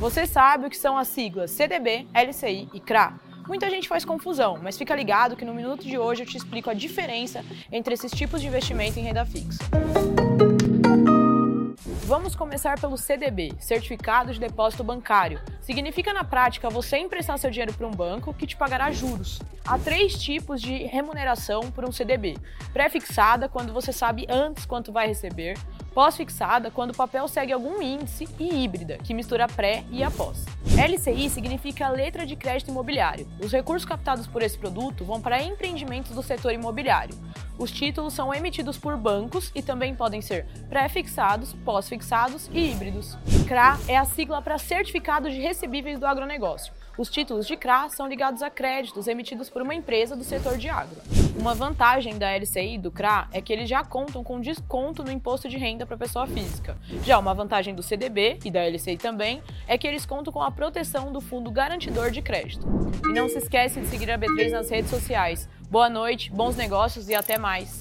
Você sabe o que são as siglas CDB, LCI e CRA? Muita gente faz confusão, mas fica ligado que no minuto de hoje eu te explico a diferença entre esses tipos de investimento em renda fixa. Vamos começar pelo CDB, Certificado de Depósito Bancário. Significa na prática você emprestar seu dinheiro para um banco que te pagará juros. Há três tipos de remuneração por um CDB: pré-fixada, quando você sabe antes quanto vai receber, pós-fixada, quando o papel segue algum índice, e híbrida, que mistura pré e após. LCI significa letra de crédito imobiliário. Os recursos captados por esse produto vão para empreendimentos do setor imobiliário. Os títulos são emitidos por bancos e também podem ser pré-fixados, pós-fixados e híbridos. CRA é a sigla para Certificado de Recebíveis do Agronegócio. Os títulos de CRA são ligados a créditos emitidos por uma empresa do setor de agro. Uma vantagem da LCI do CRA é que eles já contam com desconto no imposto de renda para pessoa física. Já uma vantagem do CDB e da LCI também é que eles contam com a proteção do Fundo Garantidor de Crédito. E não se esquece de seguir a B3 nas redes sociais. Boa noite, bons negócios e até mais.